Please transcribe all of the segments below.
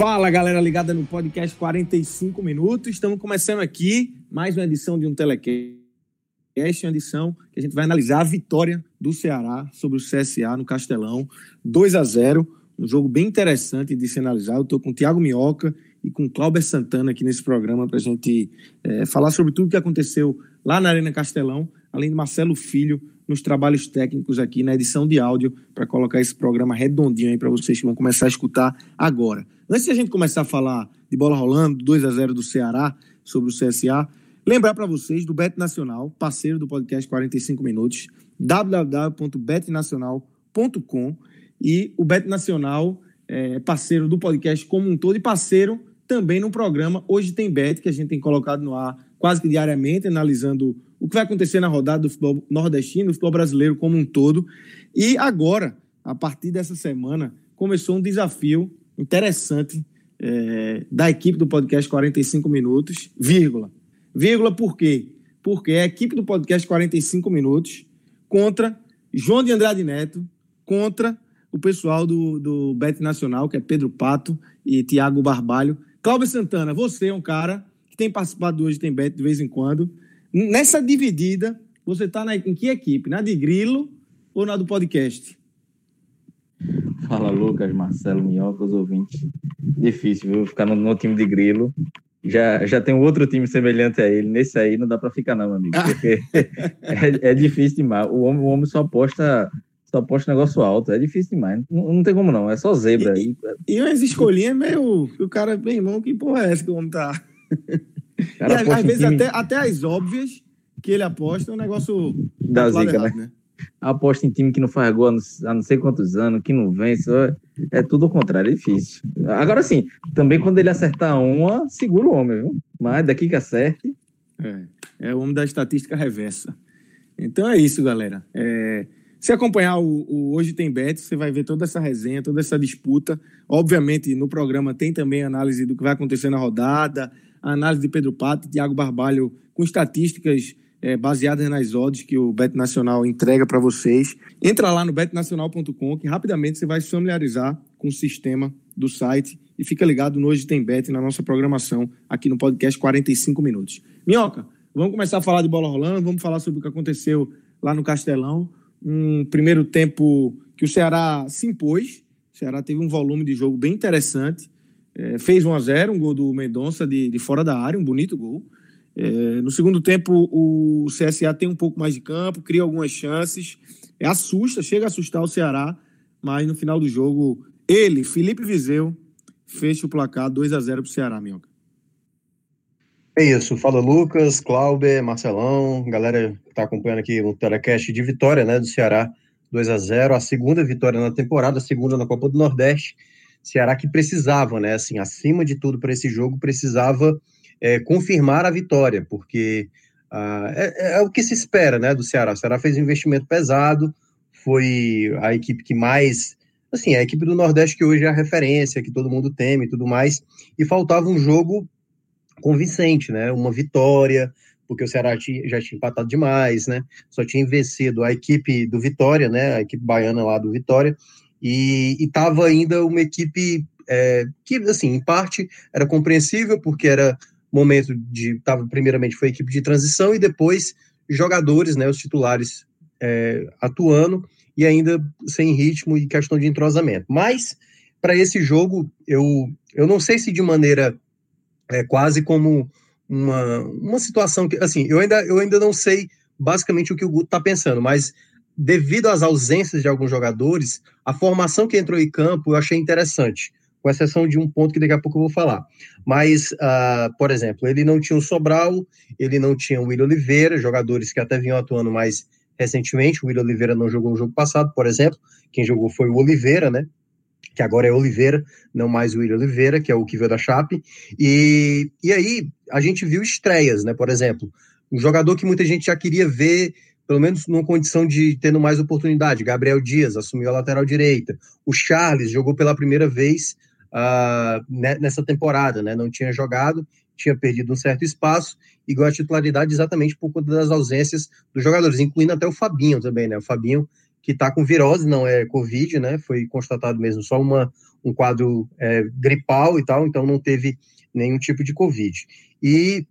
Fala galera ligada no podcast 45 minutos. Estamos começando aqui mais uma edição de um Telecast, uma edição que a gente vai analisar a vitória do Ceará sobre o CSA no Castelão, 2 a 0 um jogo bem interessante de se analisar. Eu estou com o Thiago Minhoca e com o Cláudio Santana aqui nesse programa para a gente é, falar sobre tudo que aconteceu lá na Arena Castelão, além de Marcelo Filho nos trabalhos técnicos aqui na edição de áudio para colocar esse programa redondinho aí para vocês que vão começar a escutar agora. Antes de a gente começar a falar de bola rolando, 2 a 0 do Ceará sobre o CSA, lembrar para vocês do Bet Nacional, parceiro do podcast 45 Minutos, www.betnacional.com e o Bet Nacional é parceiro do podcast como um todo e parceiro também no programa Hoje Tem Bet, que a gente tem colocado no ar quase que diariamente, analisando o que vai acontecer na rodada do futebol nordestino, do futebol brasileiro como um todo. E agora, a partir dessa semana, começou um desafio interessante é, da equipe do podcast 45 Minutos, vírgula. Vírgula por quê? Porque é a equipe do podcast 45 Minutos contra João de Andrade Neto, contra o pessoal do, do Bet Nacional, que é Pedro Pato e Tiago Barbalho. Cláudio Santana, você é um cara que tem participado do Hoje Tem Bet de vez em quando. Nessa dividida, você está em que equipe? Na de Grilo ou na do podcast? Fala, Lucas, Marcelo, Minhoca, os ouvintes. Difícil, viu? Ficar no, no, time de grilo. Já, já tem outro time semelhante a ele. Nesse aí não dá para ficar, não, meu amigo. Porque é, é, difícil demais. O homem, o homem só aposta só aposta negócio alto. É difícil demais. Não, não tem como, não. É só zebra. E, e, e umas escolhinhas meio. O cara, bem irmão, que porra é essa que o homem tá? Cara, e, às vezes time... até, até as óbvias que ele aposta é um negócio. Da zica, né? né? Aposta em time que não faz gol há não sei quantos anos, que não vence. É tudo o contrário, é difícil. Agora sim, também quando ele acertar uma, segura o homem, viu? Mas daqui que acerte. É, é o homem da estatística reversa. Então é isso, galera. É, se acompanhar o, o, Hoje Tem Bet, você vai ver toda essa resenha, toda essa disputa. Obviamente, no programa tem também análise do que vai acontecer na rodada, a análise de Pedro Pato Thiago Barbalho com estatísticas é, baseadas nas odds que o Bet Nacional entrega para vocês. Entra lá no betnacional.com que rapidamente você vai se familiarizar com o sistema do site e fica ligado no Hoje Tem Bet na nossa programação aqui no podcast 45 minutos. Minhoca, vamos começar a falar de bola rolando, vamos falar sobre o que aconteceu lá no Castelão. Um primeiro tempo que o Ceará se impôs, o Ceará teve um volume de jogo bem interessante, é, fez 1 a 0 um gol do Mendonça de, de fora da área, um bonito gol. É, no segundo tempo, o CSA tem um pouco mais de campo, cria algumas chances, é, assusta, chega a assustar o Ceará, mas no final do jogo, ele, Felipe Vizeu, fecha o placar 2 a 0 para o Ceará, Minhoca. É isso, fala Lucas, Cláudio, Marcelão, galera que está acompanhando aqui o telecast de vitória né, do Ceará 2 a 0 a segunda vitória na temporada, a segunda na Copa do Nordeste. Ceará que precisava, né? Assim, acima de tudo para esse jogo, precisava é, confirmar a vitória, porque ah, é, é, o que se espera né, do Ceará. O Ceará fez um investimento pesado, foi a equipe que mais. Assim, a equipe do Nordeste que hoje é a referência, que todo mundo teme e tudo mais, e faltava um jogo convincente, né? Uma vitória, porque o Ceará tinha, já tinha empatado demais, né? Só tinha vencido a equipe do Vitória, né? A equipe baiana lá do Vitória, e estava ainda uma equipe é, que, assim, em parte era compreensível, porque era momento de estava primeiramente foi a equipe de transição e depois jogadores, né, os titulares é, atuando e ainda sem ritmo e questão de entrosamento. Mas para esse jogo eu eu não sei se de maneira é, quase como uma, uma situação que assim eu ainda eu ainda não sei basicamente o que o Guto está pensando, mas devido às ausências de alguns jogadores, a formação que entrou em campo eu achei interessante, com exceção de um ponto que daqui a pouco eu vou falar. Mas, uh, por exemplo, ele não tinha o Sobral, ele não tinha o William Oliveira, jogadores que até vinham atuando mais recentemente. O William Oliveira não jogou o jogo passado, por exemplo. Quem jogou foi o Oliveira, né? Que agora é Oliveira, não mais o William Oliveira, que é o que veio da Chape. E, e aí a gente viu estreias, né? Por exemplo, um jogador que muita gente já queria ver pelo menos numa condição de tendo mais oportunidade. Gabriel Dias assumiu a lateral direita. O Charles jogou pela primeira vez uh, nessa temporada, né? Não tinha jogado, tinha perdido um certo espaço e ganhou a titularidade exatamente por conta das ausências dos jogadores, incluindo até o Fabinho também, né? O Fabinho que está com virose, não é Covid, né? Foi constatado mesmo só uma, um quadro é, gripal e tal, então não teve nenhum tipo de Covid. E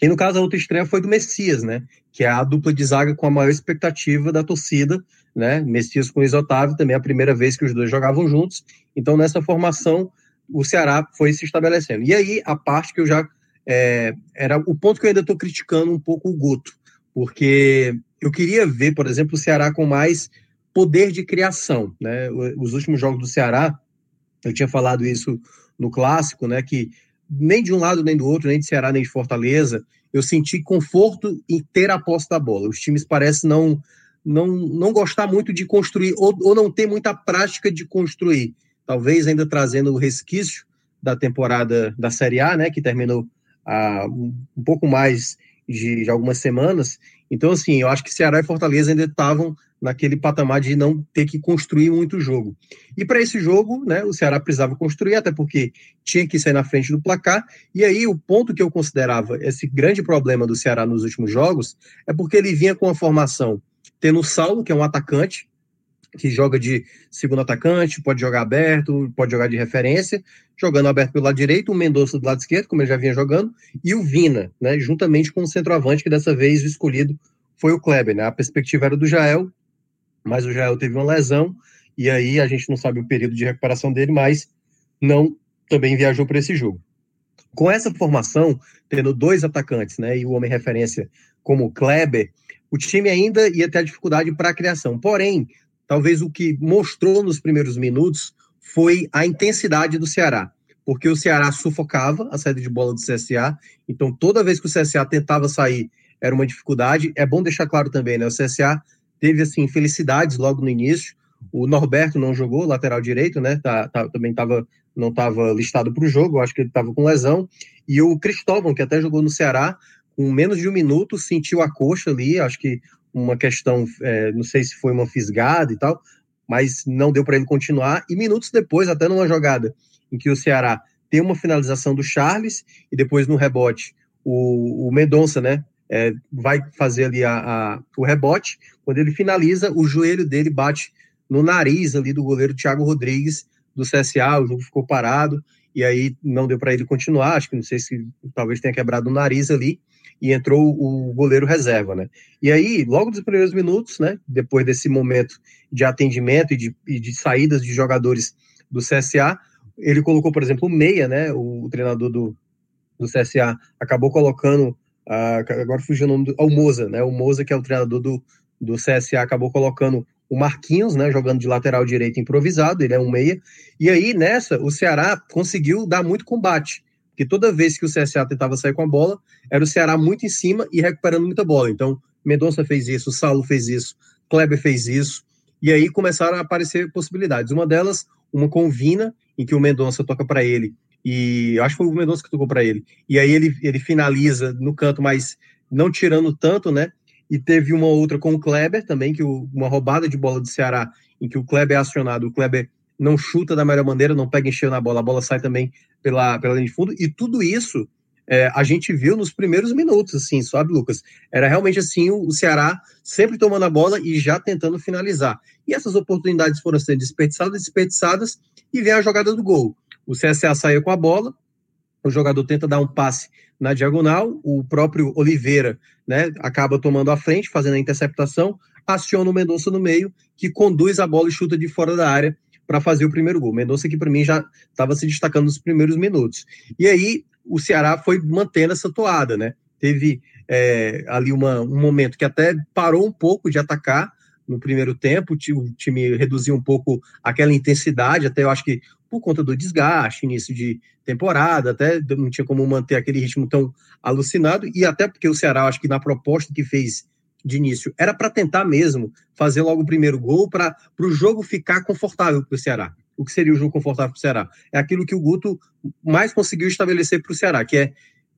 e no caso, a outra estreia foi do Messias, né? Que é a dupla de zaga com a maior expectativa da torcida, né? Messias com Luiz também é a primeira vez que os dois jogavam juntos. Então, nessa formação, o Ceará foi se estabelecendo. E aí, a parte que eu já. É, era o ponto que eu ainda estou criticando um pouco o Guto, porque eu queria ver, por exemplo, o Ceará com mais poder de criação, né? Os últimos jogos do Ceará, eu tinha falado isso no clássico, né? Que nem de um lado nem do outro, nem de Ceará nem de Fortaleza, eu senti conforto em ter a posse da bola. Os times parecem não não, não gostar muito de construir ou, ou não ter muita prática de construir. Talvez ainda trazendo o resquício da temporada da Série A, né, que terminou há um pouco mais de, de algumas semanas. Então, assim, eu acho que Ceará e Fortaleza ainda estavam naquele patamar de não ter que construir muito jogo. E para esse jogo, né, o Ceará precisava construir, até porque tinha que sair na frente do placar. E aí, o ponto que eu considerava esse grande problema do Ceará nos últimos jogos é porque ele vinha com a formação tendo o Saulo, que é um atacante, que joga de segundo atacante, pode jogar aberto, pode jogar de referência, jogando aberto pelo lado direito, o Mendonça do lado esquerdo, como ele já vinha jogando, e o Vina, né, juntamente com o centroavante, que dessa vez o escolhido foi o Kleber, né? A perspectiva era do Jael, mas o Jael teve uma lesão, e aí a gente não sabe o período de recuperação dele, mas não também viajou para esse jogo. Com essa formação, tendo dois atacantes, né, e o homem referência como o Kleber, o time ainda ia ter dificuldade para a criação. Porém, talvez o que mostrou nos primeiros minutos foi a intensidade do Ceará, porque o Ceará sufocava a saída de bola do CSA, então toda vez que o CSA tentava sair era uma dificuldade. É bom deixar claro também, né? O CSA teve assim felicidades logo no início. O Norberto não jogou lateral direito, né? Tá, tá também tava, não estava listado para o jogo, acho que ele estava com lesão. E o Cristóvão, que até jogou no Ceará, com menos de um minuto, sentiu a coxa ali, acho que uma questão, é, não sei se foi uma fisgada e tal, mas não deu para ele continuar. E minutos depois, até numa jogada em que o Ceará tem uma finalização do Charles e depois no rebote o, o Mendonça, né? é, vai fazer ali a, a, o rebote. Quando ele finaliza, o joelho dele bate no nariz ali do goleiro Thiago Rodrigues do CSA. O jogo ficou parado e aí não deu para ele continuar. Acho que não sei se talvez tenha quebrado o nariz ali e entrou o goleiro reserva, né? E aí, logo nos primeiros minutos, né? Depois desse momento de atendimento e de, e de saídas de jogadores do CSA, ele colocou, por exemplo, o Meia, né? O, o treinador do, do CSA acabou colocando Uh, agora fugiu o nome do. O Moza, né? O Moza, que é o treinador do, do CSA, acabou colocando o Marquinhos, né? Jogando de lateral direito improvisado, ele é um meia. E aí, nessa, o Ceará conseguiu dar muito combate. Porque toda vez que o CSA tentava sair com a bola, era o Ceará muito em cima e recuperando muita bola. Então, Mendonça fez isso, Saulo fez isso, Kleber fez isso. E aí começaram a aparecer possibilidades. Uma delas, uma com o Vina, em que o Mendonça toca para ele e acho que foi o Mendonça que tocou para ele. E aí ele, ele finaliza no canto, mas não tirando tanto, né? E teve uma outra com o Kleber também, que o, uma roubada de bola do Ceará, em que o Kleber é acionado, o Kleber não chuta da melhor maneira, não pega encheu na bola, a bola sai também pela, pela linha de fundo, e tudo isso é, a gente viu nos primeiros minutos, assim, sabe, Lucas? Era realmente assim, o, Ceará sempre tomando a bola e já tentando finalizar. E essas oportunidades foram sendo desperdiçadas, desperdiçadas, e vem a jogada do gol. O CSA saiu com a bola, o jogador tenta dar um passe na diagonal, o próprio Oliveira né, acaba tomando a frente, fazendo a interceptação, aciona o Mendonça no meio, que conduz a bola e chuta de fora da área para fazer o primeiro gol. Mendonça que para mim já estava se destacando nos primeiros minutos. E aí o Ceará foi mantendo essa toada, né? Teve é, ali uma, um momento que até parou um pouco de atacar, no primeiro tempo, o time reduziu um pouco aquela intensidade, até eu acho que por conta do desgaste, início de temporada, até não tinha como manter aquele ritmo tão alucinado, e até porque o Ceará, acho que na proposta que fez de início, era para tentar mesmo fazer logo o primeiro gol para o jogo ficar confortável para o Ceará. O que seria o jogo confortável para o Ceará? É aquilo que o Guto mais conseguiu estabelecer para o Ceará, que é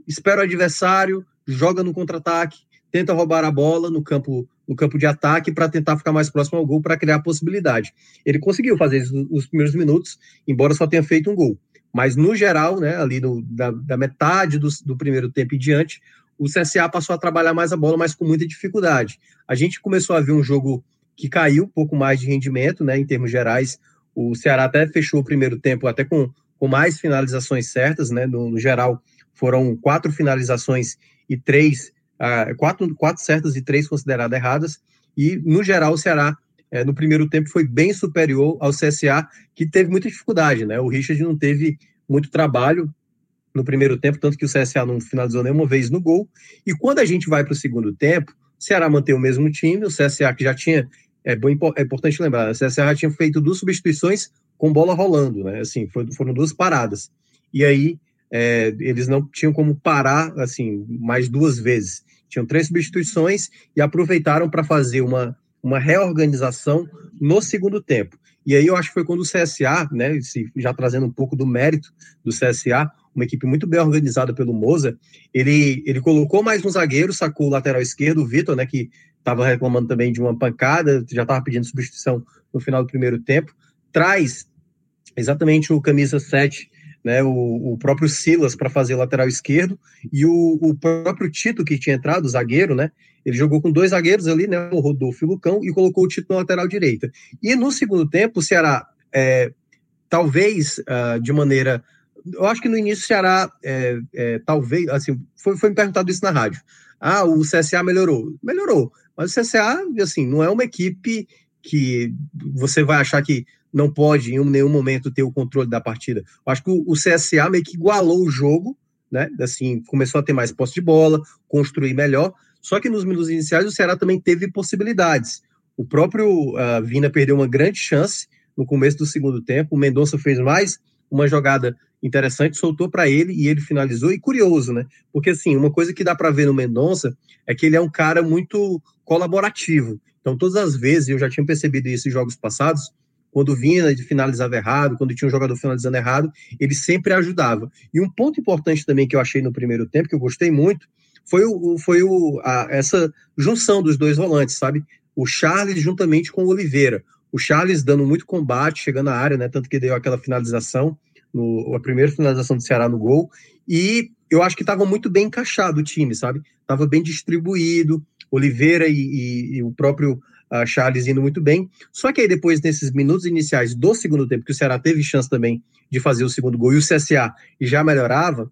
espera o adversário, joga no contra-ataque, tenta roubar a bola no campo no campo de ataque para tentar ficar mais próximo ao gol para criar possibilidade. Ele conseguiu fazer isso nos primeiros minutos, embora só tenha feito um gol. Mas no geral, né, ali no, da, da, metade do, do primeiro tempo em diante, o CSA passou a trabalhar mais a bola, mas com muita dificuldade. A gente começou a ver um jogo que caiu um pouco mais de rendimento, né, em termos gerais. O Ceará até fechou o primeiro tempo até com, com mais finalizações certas, né, no, no geral foram quatro finalizações e três uh, quatro, quatro certas e três consideradas erradas. E, no geral, o Ceará, é, no primeiro tempo, foi bem superior ao CSA, que teve muita dificuldade. Né? O Richard não teve muito trabalho no primeiro tempo, tanto que o CSA não finalizou nenhuma vez no gol. E quando a gente vai para o segundo tempo, o Ceará mantém o mesmo time, o CSA que já tinha. É, bom, é importante lembrar, o CSA já tinha feito duas substituições com bola rolando, né? Assim, foram duas paradas. E aí é, eles não tinham como parar assim mais duas vezes. Tinham três substituições e aproveitaram para fazer uma, uma reorganização no segundo tempo. E aí eu acho que foi quando o CSA, né, já trazendo um pouco do mérito do CSA, uma equipe muito bem organizada pelo Moza, ele, ele colocou mais um zagueiro, sacou o lateral esquerdo, o Vitor, né, que estava reclamando também de uma pancada, já estava pedindo substituição no final do primeiro tempo, traz exatamente o camisa 7 né, o, o próprio Silas para fazer lateral esquerdo e o, o próprio Tito que tinha entrado, o zagueiro, né, ele jogou com dois zagueiros ali, né, o Rodolfo e o Lucão, e colocou o Tito na lateral direita. E no segundo tempo, o Ceará, é, talvez uh, de maneira. Eu acho que no início o Ceará, é, é, talvez, assim, foi, foi me perguntado isso na rádio. Ah, o CSA melhorou. Melhorou. Mas o CSA, assim, não é uma equipe que você vai achar que não pode em nenhum momento ter o controle da partida. Eu acho que o, CSA meio que igualou o jogo, né? Assim, começou a ter mais posse de bola, construir melhor. Só que nos minutos iniciais o Ceará também teve possibilidades. O próprio uh, Vina perdeu uma grande chance no começo do segundo tempo. O Mendonça fez mais uma jogada interessante, soltou para ele e ele finalizou. E curioso, né? Porque assim, uma coisa que dá para ver no Mendonça é que ele é um cara muito colaborativo. Então, todas as vezes, eu já tinha percebido isso em jogos passados, quando vinha de finalizava errado, quando tinha um jogador finalizando errado, ele sempre ajudava. E um ponto importante também que eu achei no primeiro tempo, que eu gostei muito, foi, o, foi o, a, essa junção dos dois volantes, sabe? O Charles juntamente com o Oliveira. O Charles dando muito combate, chegando à área, né? Tanto que deu aquela finalização, no, a primeira finalização do Ceará no gol. E eu acho que estava muito bem encaixado o time, sabe? Estava bem distribuído. Oliveira e, e, e o próprio a Charles indo muito bem. Só que aí depois, nesses minutos iniciais do segundo tempo, que o Ceará teve chance também de fazer o segundo gol e o CSA já melhorava,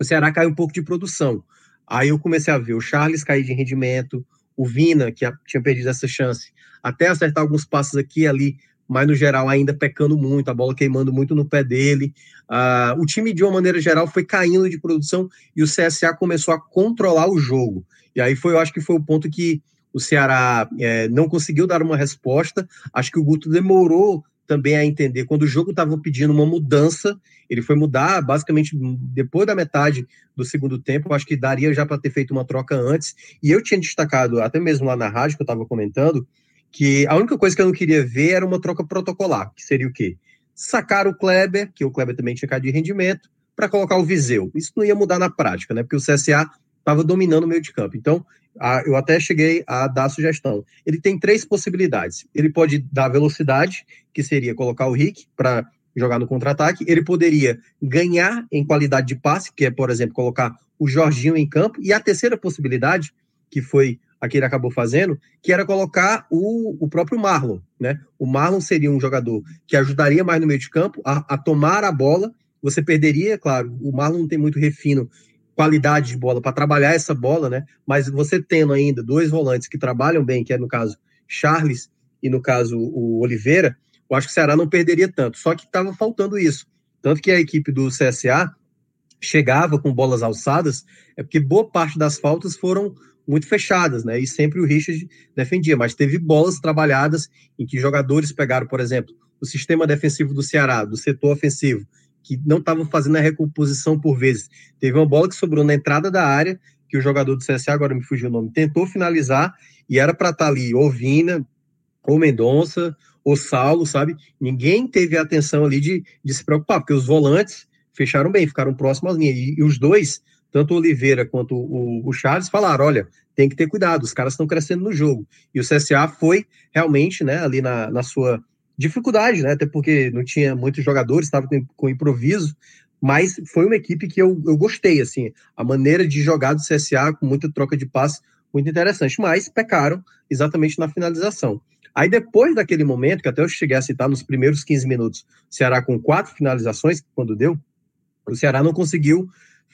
o Ceará caiu um pouco de produção. Aí eu comecei a ver o Charles cair de rendimento, o Vina, que tinha perdido essa chance, até acertar alguns passos aqui e ali, mas no geral ainda pecando muito, a bola queimando muito no pé dele. Uh, o time, de uma maneira geral, foi caindo de produção e o CSA começou a controlar o jogo. E aí foi, eu acho que foi o ponto que o Ceará é, não conseguiu dar uma resposta. Acho que o Guto demorou também a entender. Quando o jogo estava pedindo uma mudança, ele foi mudar basicamente depois da metade do segundo tempo. Acho que daria já para ter feito uma troca antes. E eu tinha destacado, até mesmo lá na rádio que eu estava comentando, que a única coisa que eu não queria ver era uma troca protocolar, que seria o quê? Sacar o Kleber, que o Kleber também tinha caído de rendimento, para colocar o Viseu. Isso não ia mudar na prática, né? Porque o CSA estava dominando o meio de campo. Então, a, eu até cheguei a dar a sugestão. Ele tem três possibilidades. Ele pode dar velocidade, que seria colocar o Rick para jogar no contra-ataque. Ele poderia ganhar em qualidade de passe, que é, por exemplo, colocar o Jorginho em campo. E a terceira possibilidade, que foi a que ele acabou fazendo, que era colocar o, o próprio Marlon. Né? O Marlon seria um jogador que ajudaria mais no meio de campo a, a tomar a bola. Você perderia, claro, o Marlon não tem muito refino qualidade de bola para trabalhar essa bola, né? Mas você tendo ainda dois volantes que trabalham bem, que é no caso Charles e no caso o Oliveira, eu acho que o Ceará não perderia tanto. Só que estava faltando isso. Tanto que a equipe do CSA chegava com bolas alçadas, é porque boa parte das faltas foram muito fechadas, né? E sempre o Richard defendia, mas teve bolas trabalhadas em que jogadores pegaram, por exemplo, o sistema defensivo do Ceará, do setor ofensivo, que não estavam fazendo a recomposição por vezes. Teve uma bola que sobrou na entrada da área, que o jogador do CSA, agora me fugiu o nome, tentou finalizar e era para estar tá ali ou Vina, ou Mendonça, ou Saulo, sabe? Ninguém teve a atenção ali de, de se preocupar, porque os volantes fecharam bem, ficaram próximos às linhas. E, e os dois, tanto o Oliveira quanto o, o Charles, falaram: olha, tem que ter cuidado, os caras estão crescendo no jogo. E o CSA foi realmente, né, ali na, na sua dificuldade, né? Até porque não tinha muitos jogadores, estava com, com improviso, mas foi uma equipe que eu, eu gostei, assim, a maneira de jogar do CSA com muita troca de passe, muito interessante, mas pecaram exatamente na finalização. Aí depois daquele momento, que até eu cheguei a citar nos primeiros 15 minutos, o Ceará com quatro finalizações, quando deu, o Ceará não conseguiu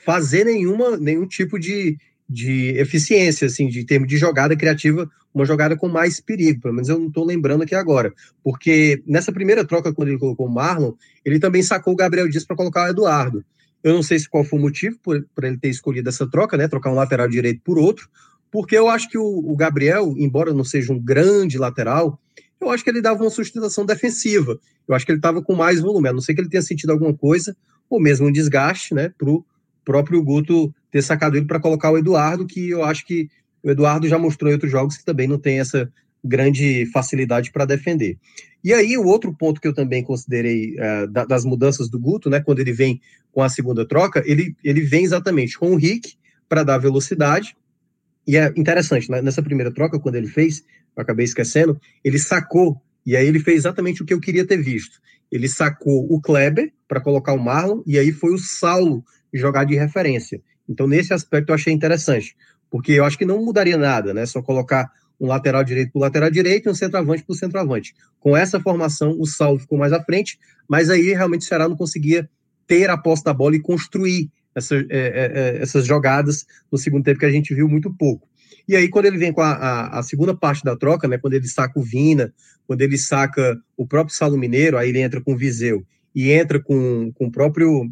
fazer nenhuma, nenhum tipo de, de eficiência, assim, de termo de jogada criativa, uma jogada com mais perigo, pelo menos eu não estou lembrando aqui agora, porque nessa primeira troca, quando ele colocou o Marlon, ele também sacou o Gabriel Dias para colocar o Eduardo. Eu não sei se qual foi o motivo para ele ter escolhido essa troca, né, trocar um lateral direito por outro, porque eu acho que o, o Gabriel, embora não seja um grande lateral, eu acho que ele dava uma sustentação defensiva. Eu acho que ele estava com mais volume, a não ser que ele tenha sentido alguma coisa, ou mesmo um desgaste, né, para próprio Guto ter sacado ele para colocar o Eduardo, que eu acho que o Eduardo já mostrou em outros jogos que também não tem essa grande facilidade para defender. E aí, o outro ponto que eu também considerei uh, das mudanças do Guto, né, quando ele vem com a segunda troca, ele, ele vem exatamente com o Rick para dar velocidade. E é interessante, né, nessa primeira troca, quando ele fez, eu acabei esquecendo, ele sacou, e aí ele fez exatamente o que eu queria ter visto. Ele sacou o Kleber para colocar o Marlon, e aí foi o Saulo jogar de referência. Então, nesse aspecto, eu achei interessante, porque eu acho que não mudaria nada, né? Só colocar um lateral direito para lateral direito e um centroavante para centroavante. Com essa formação, o Saulo ficou mais à frente, mas aí realmente o Ceará não conseguia ter a posse da bola e construir essa, é, é, é, essas jogadas no segundo tempo que a gente viu muito pouco. E aí, quando ele vem com a, a, a, segunda parte da troca, né, quando ele saca o Vina, quando ele saca o próprio Salo Mineiro, aí ele entra com o Viseu e entra com, com o próprio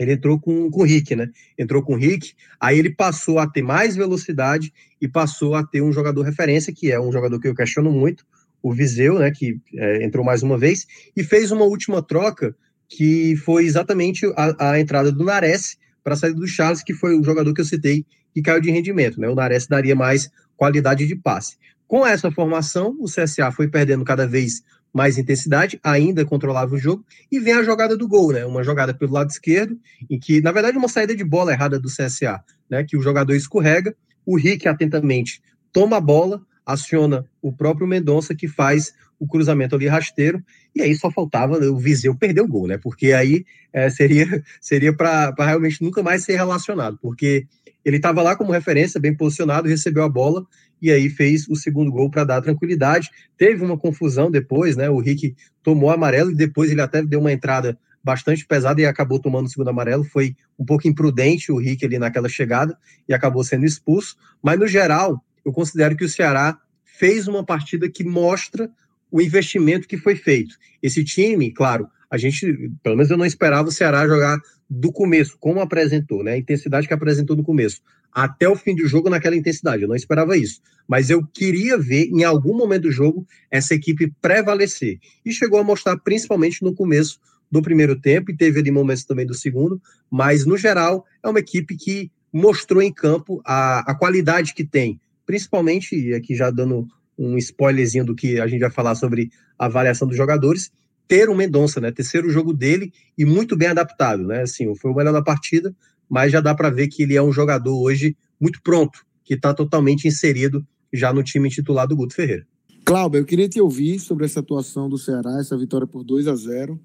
ele entrou com, com o Rick, né? Entrou com o Rick, aí ele passou a ter mais velocidade e passou a ter um jogador referência, que é um jogador que eu questiono muito, o Viseu, né? Que é, entrou mais uma vez, e fez uma última troca que foi exatamente a, a entrada do Nares para a saída do Charles, que foi o jogador que eu citei que caiu de rendimento, né? O Nares daria mais qualidade de passe. Com essa formação, o CSA foi perdendo cada vez mais intensidade, ainda controlava o jogo, e vem a jogada do gol, né? Uma jogada pelo lado esquerdo, em que, na verdade, uma saída de bola errada do CSA, né? Que o jogador escorrega, o Rick atentamente toma a bola, aciona o próprio Mendonça, que faz o cruzamento ali rasteiro, e aí só faltava o Viseu perder o gol, né? Porque aí é, seria seria para realmente nunca mais ser relacionado, porque ele estava lá como referência, bem posicionado, recebeu a bola e aí fez o segundo gol para dar tranquilidade. Teve uma confusão depois, né? O Rick tomou amarelo e depois ele até deu uma entrada bastante pesada e acabou tomando o segundo amarelo. Foi um pouco imprudente o Rick ali naquela chegada e acabou sendo expulso. Mas no geral, eu considero que o Ceará fez uma partida que mostra o investimento que foi feito. Esse time, claro, a gente, pelo menos eu não esperava o Ceará jogar do começo, como apresentou, né? A intensidade que apresentou no começo, até o fim do jogo naquela intensidade. Eu não esperava isso. Mas eu queria ver, em algum momento do jogo, essa equipe prevalecer. E chegou a mostrar, principalmente no começo do primeiro tempo, e teve ali momentos também do segundo, mas no geral é uma equipe que mostrou em campo a, a qualidade que tem, principalmente, e aqui já dando um spoilerzinho do que a gente vai falar sobre a avaliação dos jogadores, ter o Mendonça, né? Terceiro jogo dele e muito bem adaptado, né? Assim, foi o melhor da partida, mas já dá para ver que ele é um jogador hoje muito pronto, que está totalmente inserido já no time titular do Guto Ferreira. Cláudio, eu queria te ouvir sobre essa atuação do Ceará, essa vitória por 2 a 0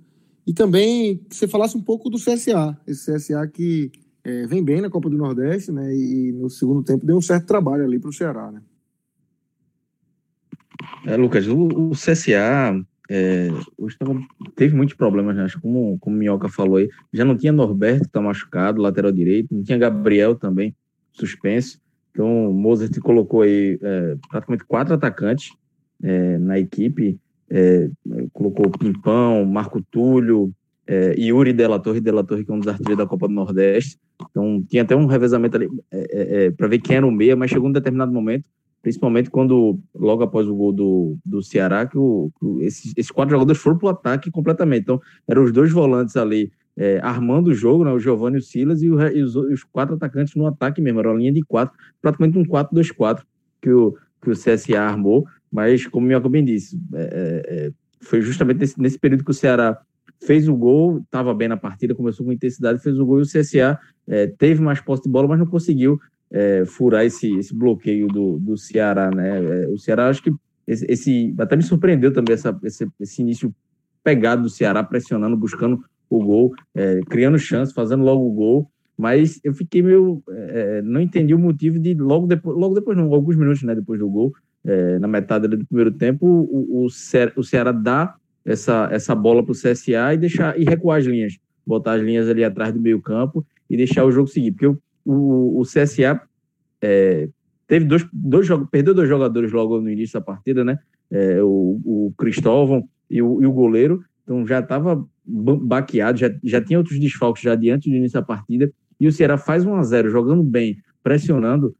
e também que você falasse um pouco do CSA, esse CSA que é, vem bem na Copa do Nordeste, né? E, no segundo tempo deu um certo trabalho ali para o Ceará, né? É, Lucas, o, o CSA é, hoje teve muitos problemas, né? Acho como, como o Minhoca falou aí. Já não tinha Norberto, que tá machucado, lateral direito, não tinha Gabriel também, suspenso. Então, o Mozart colocou aí é, praticamente quatro atacantes é, na equipe. É, colocou Pimpão, Marco Túlio, é, Yuri Della Torre, Della Torre que é um dos artilheiros da Copa do Nordeste. Então tinha até um revezamento ali é, é, é para ver quem era o meia, mas chegou um determinado momento, principalmente quando, logo após o gol do, do Ceará, que o, esses, esses quatro jogadores foram para o ataque completamente. Então eram os dois volantes ali é, armando o jogo, né, o Giovanni e o Silas, e, o, e os, os, quatro atacantes no ataque mesmo, era uma linha de quatro, praticamente um 4-2-4 que o, que o CSA armou, mas como o Minhoca bem disse, é, foi justamente nesse, nesse período que o Ceará fez o gol, estava bem na partida, começou com intensidade, fez o gol e o CSA é, teve mais posse de bola, mas não conseguiu é, furar esse, esse bloqueio do, do Ceará, né? É, o Ceará, acho que esse, esse, até me surpreendeu também essa, esse, esse início pegado do Ceará, pressionando, buscando o gol, é, criando chance, fazendo logo o gol, mas eu fiquei meio, é, não entendi o motivo de logo depois, logo depois não, alguns minutos, né, depois do gol, é, na metade do primeiro tempo, o, o, o Ceará dá essa, essa bola para o CSA e deixar e recuar as linhas, botar as linhas ali atrás do meio campo e deixar o jogo seguir, porque o, o, o CSA é, teve dois, dois perdeu dois jogadores logo no início da partida, né? É, o, o Cristóvão e o, e o goleiro, então já estava baqueado, já, já tinha outros desfalques já diante do início da partida, e o Ceará faz 1 a 0 jogando bem, pressionando.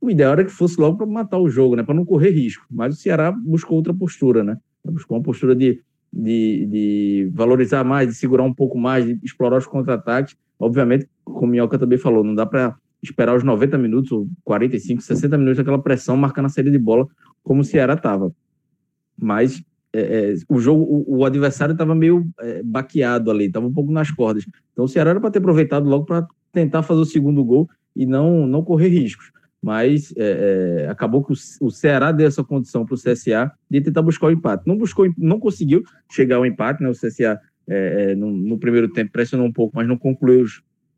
O ideal era que fosse logo para matar o jogo, né? Para não correr risco. Mas o Ceará buscou outra postura, né? Buscou uma postura de de, de valorizar mais, de segurar um pouco mais, de explorar os contra-ataques. Obviamente, como o Minhoca também falou, não dá para esperar os 90 minutos, ou 45, 60 minutos daquela pressão marcando a saída de bola, como o Ceará estava. Mas é, é, o jogo, o, o adversário estava meio é, baqueado ali, estava um pouco nas cordas. Então o Ceará era para ter aproveitado logo para tentar fazer o segundo gol e não, não correr riscos mas é, é, acabou que o, o, Ceará deu essa condição para o CSA de tentar buscar o empate. Não buscou, não conseguiu chegar ao empate, né? O CSA é, é, no, no, primeiro tempo pressionou um pouco, mas não concluiu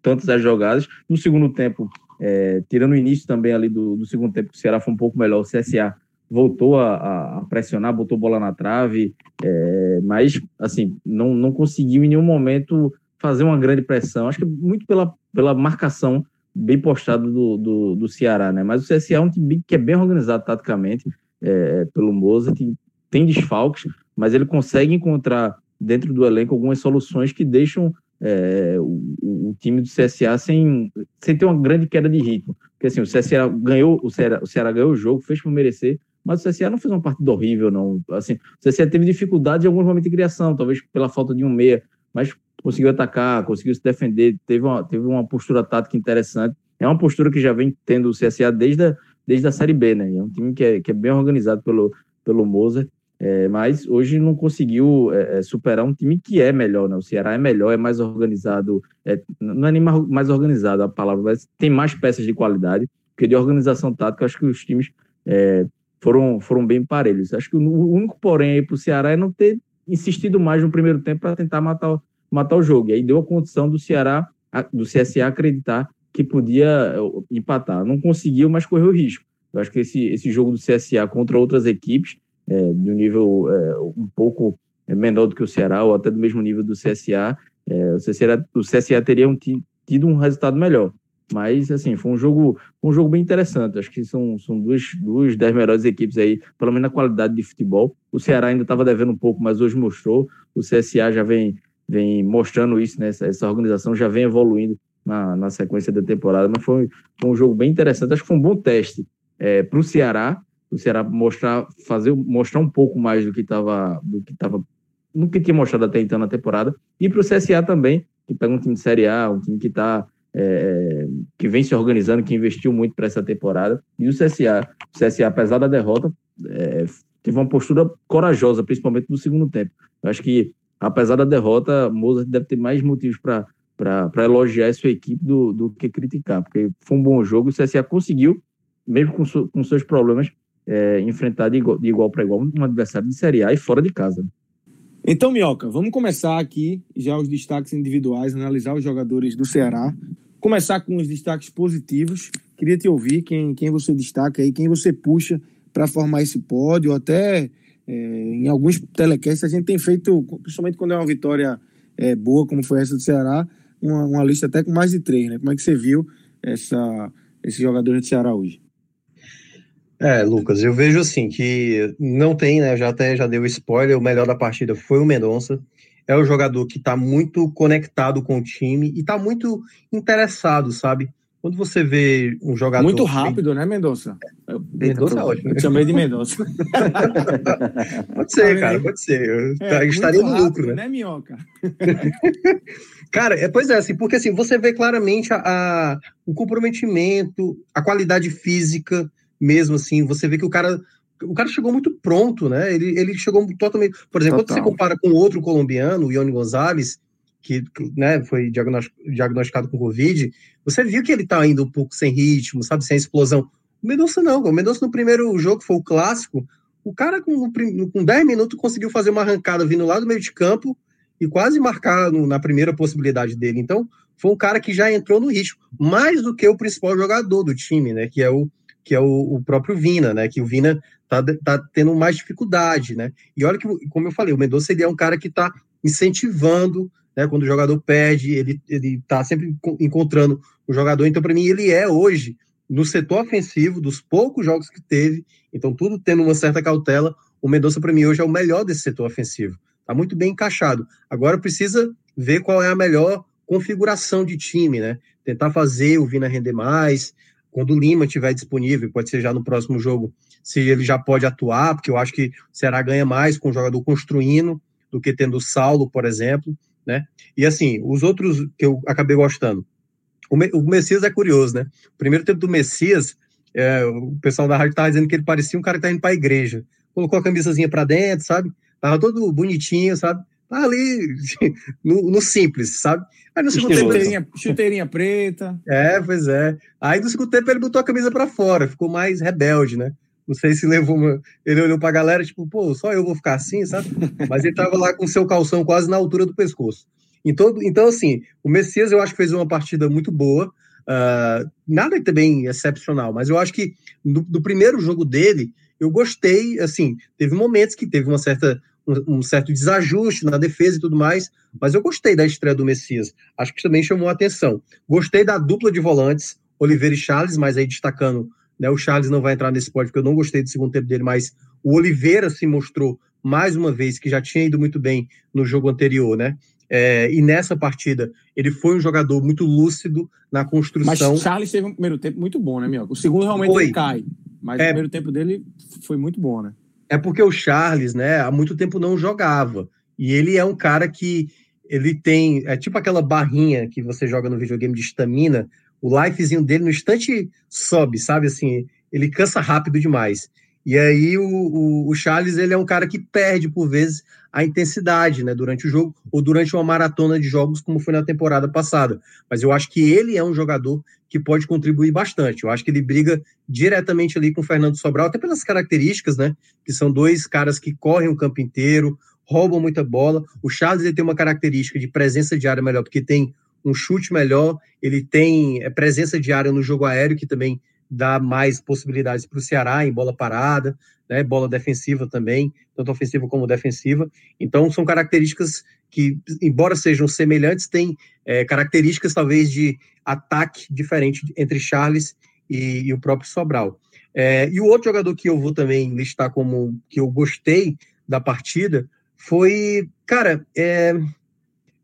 tantas as jogadas. No segundo tempo, é, tirando o início também ali do, do, segundo tempo, o Ceará foi um pouco melhor. O CSA voltou a, a pressionar, botou bola na trave, é, mas assim não, não conseguiu em nenhum momento fazer uma grande pressão. Acho que muito pela, pela marcação bem postado do, do, do, Ceará, né? Mas o CSA é um time que é bem organizado taticamente é, pelo Mozart, tem, tem desfalques, mas ele consegue encontrar dentro do elenco algumas soluções que deixam é, o, o, time do CSA sem, sem ter uma grande queda de ritmo. Porque assim, o CSA ganhou, o Ceará, o Ceará ganhou o jogo, fez por merecer, mas o CSA não fez uma partida horrível, não. Assim, o CSA teve dificuldade em alguns momentos de criação, talvez pela falta de um meia, mas conseguiu atacar, conseguiu se defender, teve uma, teve uma postura tática interessante. É uma postura que já vem tendo o CSA desde a, desde a Série B, né? É um time que é, que é bem organizado pelo, pelo Mozart, é, mas hoje não conseguiu é, é superar um time que é melhor, né? O Ceará é melhor, é mais organizado, é, não é nem mais organizado a palavra, mas tem mais peças de qualidade, porque de organização tática, acho que os times é, foram, foram bem parelhos. Acho que o único porém aí para o Ceará é não ter insistido mais no primeiro tempo para tentar matar matar o jogo. E aí deu a condição do Ceará, do CSA acreditar que podia eh, empatar. Não conseguiu, mas correu risco. Eu acho que esse, esse jogo do CSA contra outras equipes, é, de um nível é, um pouco menor do que o Ceará, ou até do mesmo nível do CSA, é, o, CSA o CSA teria um, tido um resultado melhor. Mas, assim, foi um jogo, um jogo bem interessante. Acho que são, são duas, duas das melhores equipes aí, pelo menos na qualidade de futebol. O Ceará ainda estava devendo um pouco, mas hoje mostrou. O CSA já vem vem mostrando isso, né? Essa, essa organização já vem evoluindo na, na sequência da temporada, mas foi, foi, um jogo bem interessante. Acho que foi um bom teste é, para o Ceará, o Ceará mostrar, fazer, mostrar um pouco mais do que estava, do que estava, no que tinha mostrado até então na temporada, e para o CSA também, que pega um time de Série A, um time que está é, que vem se organizando, que investiu muito para essa temporada, e o CSA, o CSA, apesar da derrota, é, teve uma postura corajosa, principalmente no segundo tempo. Eu acho que apesar da derrota, Mozart deve ter mais motivos para elogiar sua equipe do, do que criticar, porque foi um bom jogo. O CSA conseguiu, mesmo com, com seus problemas, é, enfrentar de igual para igual um adversário de Série A e fora de casa. Então, Minhoca, vamos começar aqui já os destaques individuais, analisar os jogadores do Ceará. Começar com os destaques positivos. Queria te ouvir quem, quem você destaca aí, quem você puxa para formar esse pódio, até é, em alguns telecasts a gente tem feito, principalmente quando é uma vitória é, boa, como foi essa do Ceará, uma, uma, lista até com mais de três, né? Como é que você viu essa, esse jogador do Ceará hoje? É, Lucas, eu vejo assim que não tem, né? Já até já deu spoiler, o melhor da partida foi o Mendonça. é o jogador que está muito conectado com o time e está muito interessado, sabe? Quando você vê um jogador. Muito rápido, né, Mendonça? Mendonça é ótimo. Eu chamei de Mendonça. pode ser, cara, pode ser. Eu é, estaria no rápido, lucro, né? né, Minhoca? cara, é, pois é, assim, porque assim, você vê claramente a, a, o comprometimento, a qualidade física, mesmo assim, você vê que o cara. O cara chegou muito pronto, né? Ele, ele chegou totalmente. Por exemplo, Total. quando você compara com outro colombiano, o Ione Gonzalez, que né, foi diagnosticado com Covid, você viu que ele tá indo um pouco sem ritmo, sabe, sem explosão. O Mendonça não, o Mendonça no primeiro jogo, que foi o clássico, o cara com, com 10 minutos conseguiu fazer uma arrancada vindo lá do meio de campo e quase marcar no, na primeira possibilidade dele. Então, foi um cara que já entrou no ritmo, mais do que o principal jogador do time, né, que é o que é o, o próprio Vina, né, que o Vina tá, tá tendo mais dificuldade, né? E olha que, como eu falei, o Mendonça ele é um cara que tá incentivando né? Quando o jogador perde, ele ele está sempre encontrando o jogador. Então, para mim, ele é hoje no setor ofensivo dos poucos jogos que teve. Então, tudo tendo uma certa cautela. O Mendonça, para mim, hoje é o melhor desse setor ofensivo. Está muito bem encaixado. Agora precisa ver qual é a melhor configuração de time, né? Tentar fazer o Vina render mais. Quando o Lima estiver disponível, pode ser já no próximo jogo, se ele já pode atuar, porque eu acho que o Ceará ganha mais com o jogador construindo do que tendo o Saulo, por exemplo né? E assim, os outros que eu acabei gostando. O, o Messias é curioso, né? O primeiro tempo do Messias, é, o pessoal da rádio estava dizendo que ele parecia um cara que tá indo para a igreja. Colocou a camisazinha para dentro, sabe? Tava todo bonitinho, sabe? Tá ali no, no simples, sabe? Aí no segundo chuteirinha, tempo. Chuteirinha preta. É, pois é. Aí no segundo tempo ele botou a camisa para fora, ficou mais rebelde, né? Não sei se levou uma. Ele olhou pra galera, tipo, pô, só eu vou ficar assim, sabe? Mas ele tava lá com seu calção quase na altura do pescoço. Então, então assim, o Messias eu acho que fez uma partida muito boa. Uh, nada também excepcional, mas eu acho que do, do, primeiro jogo dele, eu gostei, assim, teve momentos que teve uma certa, um, certo desajuste na defesa e tudo mais, mas eu gostei da estreia do Messias. Acho que também chamou a atenção. Gostei da dupla de volantes, Oliveira e Charles, mas aí destacando né? O Charles não vai entrar nesse pódio, porque eu não gostei do segundo tempo dele, mas o Oliveira se mostrou mais uma vez que já tinha ido muito bem no jogo anterior, né? É, e nessa partida ele foi um jogador muito lúcido na construção. Mas Charles teve um primeiro tempo muito bom, né, Mioca? O segundo realmente foi. ele cai, mas é, o primeiro tempo dele foi muito bom, né? É porque o Charles, né, há muito tempo não jogava. E ele é um cara que ele tem, é tipo aquela barrinha que você joga no videogame de estamina, o lifezinho dele no instante sobe, sabe? Assim, ele cansa rápido demais. E aí o, o, o, Charles ele é um cara que perde por vezes a intensidade, né, durante o jogo ou durante uma maratona de jogos como foi na temporada passada. Mas eu acho que ele é um jogador que pode contribuir bastante. Eu acho que ele briga diretamente ali com o Fernando Sobral, até pelas características, né, que são dois caras que correm o campo inteiro, roubam muita bola. O Charles ele tem uma característica de presença de área melhor, porque tem um chute melhor, ele tem é, presença de área no jogo aéreo, que também dá mais possibilidades para o Ceará em bola parada, né, bola defensiva também, tanto ofensiva como defensiva. Então, são características que, embora sejam semelhantes, têm é, características talvez de ataque diferente entre Charles e, e o próprio Sobral. É, e o outro jogador que eu vou também listar como que eu gostei da partida foi, cara, é,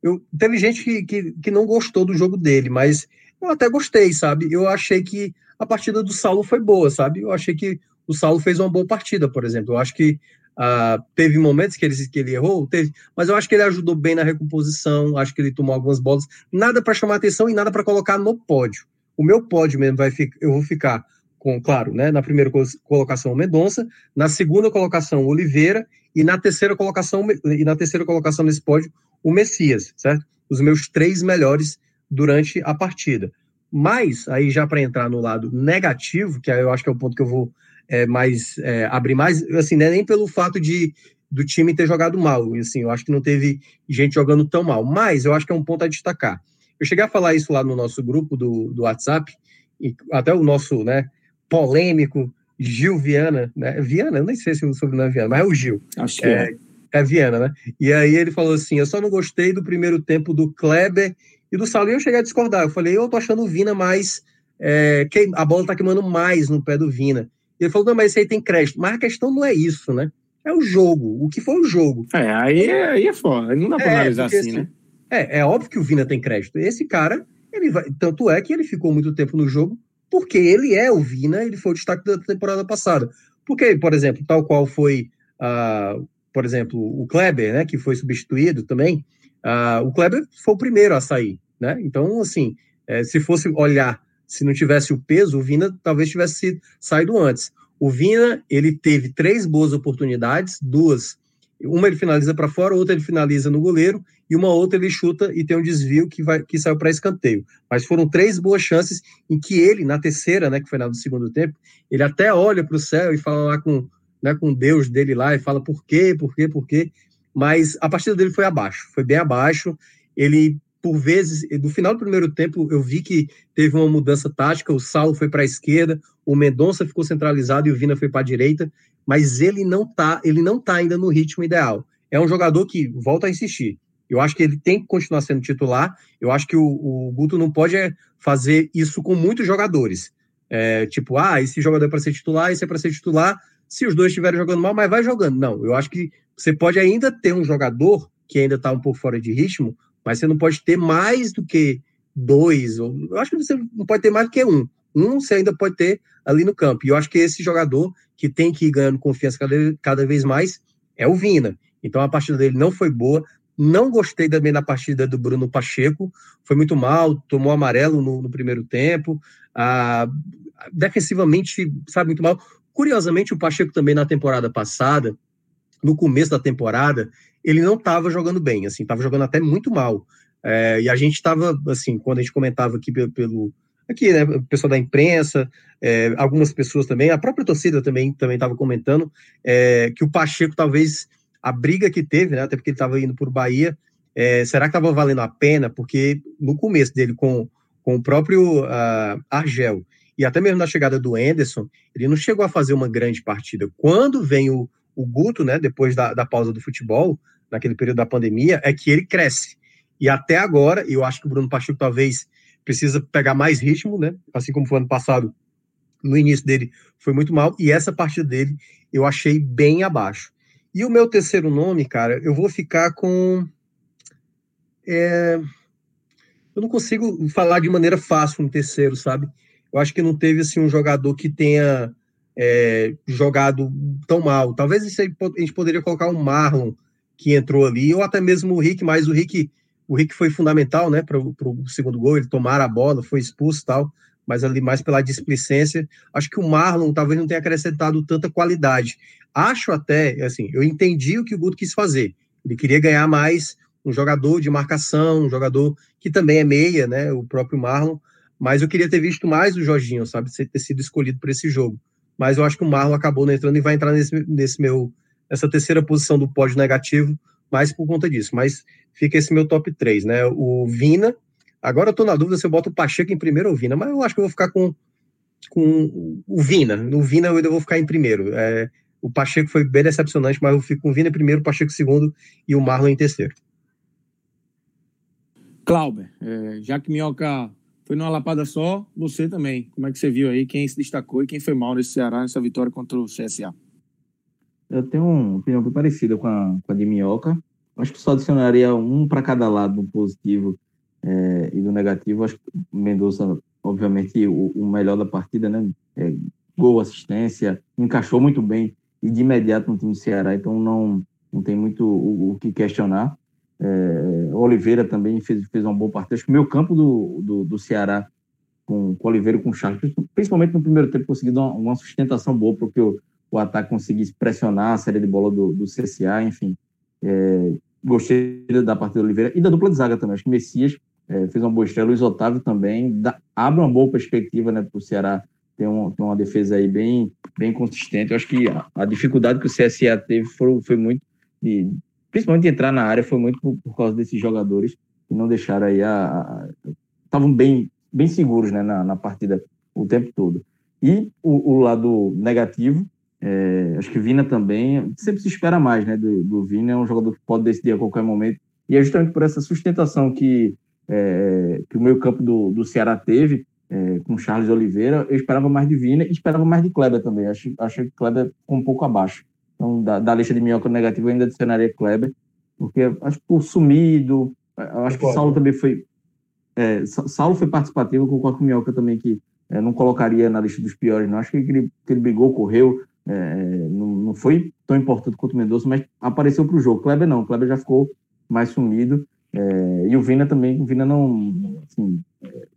eu, teve gente que, que, que não gostou do jogo dele, mas eu até gostei, sabe? Eu achei que a partida do Saulo foi boa, sabe? Eu achei que o Saulo fez uma boa partida, por exemplo. Eu acho que uh, teve momentos que ele, que ele errou, teve, mas eu acho que ele ajudou bem na recomposição, acho que ele tomou algumas bolas. Nada para chamar atenção e nada para colocar no pódio. O meu pódio mesmo vai ficar, eu vou ficar com, claro, né, na primeira colocação o Mendonça, na segunda colocação o Oliveira e na terceira colocação e na terceira colocação nesse pódio o Messias, certo? Os meus três melhores durante a partida. Mas, aí já para entrar no lado negativo, que eu acho que é o ponto que eu vou é, mais é, abrir mais, assim, não é nem pelo fato de do time ter jogado mal, assim, eu acho que não teve gente jogando tão mal, mas eu acho que é um ponto a destacar. Eu cheguei a falar isso lá no nosso grupo do, do WhatsApp, e até o nosso, né, polêmico Gil Viana, né, Viana, eu nem sei se o sobrenome é Viana, mas é o Gil. Acho que é. é é Viena, né? E aí ele falou assim: eu só não gostei do primeiro tempo do Kleber e do Saulo. E eu cheguei a discordar. Eu falei, eu tô achando o Vina mais. É, que a bola tá queimando mais no pé do Vina. Ele falou, não, mas esse aí tem crédito. Mas a questão não é isso, né? é o jogo, o que foi o jogo. É, aí, aí é foda, não dá pra é, analisar assim, assim, né? É, é óbvio que o Vina tem crédito. Esse cara, ele vai, tanto é que ele ficou muito tempo no jogo, porque ele é o Vina, ele foi o destaque da temporada passada. Porque, por exemplo, tal qual foi, uh, por exemplo, o Kleber, né, que foi substituído também, uh, o Kleber foi o primeiro a sair, né? Então, assim, é, se fosse olhar, se não tivesse o peso, o Vina talvez tivesse saído antes. O Vina, ele teve três boas oportunidades, duas uma ele finaliza para fora, outra ele finaliza no goleiro e uma outra ele chuta e tem um desvio que, vai, que saiu para escanteio. Mas foram três boas chances em que ele, na terceira, né, que foi na do segundo tempo, ele até olha para o céu e fala lá com, né, com Deus dele lá e fala por quê, por quê, por quê. Mas a partida dele foi abaixo, foi bem abaixo. Ele, por vezes, no final do primeiro tempo, eu vi que teve uma mudança tática. O Saulo foi para a esquerda, o Mendonça ficou centralizado e o Vina foi para a direita mas ele não tá, ele não tá ainda no ritmo ideal. É um jogador que volta a insistir. Eu acho que ele tem que continuar sendo titular. Eu acho que o, o Guto não pode é, fazer isso com muitos jogadores. É, tipo, ah, esse jogador é para ser titular, esse é para ser titular. Se os dois estiverem jogando mal, mas vai jogando. Não, eu acho que você pode ainda ter um jogador que ainda está um pouco fora de ritmo, mas você não pode ter mais do que dois. Ou, eu acho que você não pode ter mais do que um. Um você ainda pode ter ali no campo. E eu acho que esse jogador que tem que ir ganhando confiança cada, cada vez mais, é o Vina. Então a partida dele não foi boa. Não gostei também da partida do Bruno Pacheco, foi muito mal, tomou amarelo no, no primeiro tempo. Ah, defensivamente, sabe, muito mal. Curiosamente, o Pacheco também na temporada passada, no começo da temporada, ele não estava jogando bem, assim, estava jogando até muito mal. É, e a gente estava, assim, quando a gente comentava aqui pelo, pelo aqui, né, pessoal da imprensa, é, algumas pessoas também, a própria torcida também também estava comentando é, que o Pacheco talvez a briga que teve, né, até porque ele estava indo por Bahia, é, será que estava valendo a pena? Porque no começo dele com, com o próprio uh, Argel e até mesmo na chegada do Enderson, ele não chegou a fazer uma grande partida. Quando vem o, o Guto, né, depois da, da pausa do futebol, naquele período da pandemia, é que ele cresce. E até agora, eu acho que o Bruno Pacheco talvez precisa pegar mais ritmo, né? Assim como foi ano passado, no início dele foi muito mal, e essa partida dele eu achei bem abaixo. E o meu terceiro nome, cara, eu vou ficar com. É... Eu não consigo falar de maneira fácil um terceiro, sabe? Eu acho que não teve assim, um jogador que tenha é, jogado tão mal. Talvez a gente poderia colocar um Marlon que entrou ali, ou até mesmo o Rick, mas o Rick o Rick foi fundamental, né, para o segundo gol, ele tomar a bola, foi expulso e tal, mas ali mais pela displicência. Acho que o Marlon talvez não tenha acrescentado tanta qualidade. Acho até, assim, eu entendi o que o Guto quis fazer. Ele queria ganhar mais um jogador de marcação, um jogador que também é meia, né, o próprio Marlon, mas eu queria ter visto mais o Jorginho, sabe, ter sido escolhido para esse jogo. Mas eu acho que o Marlon acabou não entrando e vai entrar nesse, nesse meu, nessa terceira posição do pódio negativo, mais por conta disso. Mas fica esse meu top 3, né? O Vina. Agora eu tô na dúvida se eu boto o Pacheco em primeiro ou o Vina, mas eu acho que eu vou ficar com, com o Vina. No Vina eu ainda vou ficar em primeiro. É, o Pacheco foi bem decepcionante, mas eu fico com o Vina em primeiro, o Pacheco em segundo e o Marlon em terceiro. Clauber, é, já que Minhoca foi numa lapada só, você também. Como é que você viu aí quem se destacou e quem foi mal nesse Ceará, nessa vitória contra o CSA? Eu tenho uma opinião bem parecida com a, com a de Minhoca. Acho que só adicionaria um para cada lado, do positivo é, e do negativo. Acho que Mendonça, obviamente, o, o, melhor da partida, né? É, gol, assistência, encaixou muito bem e de imediato no time do Ceará, então não, não tem muito o, o que questionar. É, Oliveira também fez, fez uma boa partida. Acho que o meu campo do, do, do Ceará com, com Oliveira e com Charles, principalmente no primeiro tempo, conseguiu uma, uma sustentação boa, porque o, o ataque conseguisse pressionar a série de bola do, do CSA, enfim. É, gostei da partida do Oliveira e da dupla de zaga também. Acho que Messias é, fez uma boa estreia, Luiz Otávio também dá, abre uma boa perspectiva né, para o Ceará ter, um, ter uma defesa aí bem, bem consistente. Eu acho que a, a dificuldade que o CSA teve foi, foi muito, de, principalmente entrar na área, foi muito por, por causa desses jogadores que não deixaram aí a. estavam bem, bem seguros né, na, na partida o tempo todo. E o, o lado negativo é, acho que Vina também, sempre se espera mais né, do, do Vina, é um jogador que pode decidir a qualquer momento. E é justamente por essa sustentação que, é, que o meio campo do, do Ceará teve, é, com Charles Oliveira, eu esperava mais de Vina e esperava mais de Kleber também. Acho, acho que Kleber ficou um pouco abaixo. Então, da, da lista de minhoca negativa, eu ainda adicionaria Kleber, porque acho que por sumido, acho que o Saulo também foi. É, Saulo foi participativo, concordo com o Minhoca também, que é, não colocaria na lista dos piores, não. Acho que ele, que ele brigou, correu, é, não, não, foi tão importante quanto o Mendonça, mas apareceu para o jogo. Kleber não, Kleber já ficou mais sumido. É, e o Vina também, o Vina não. Assim, é,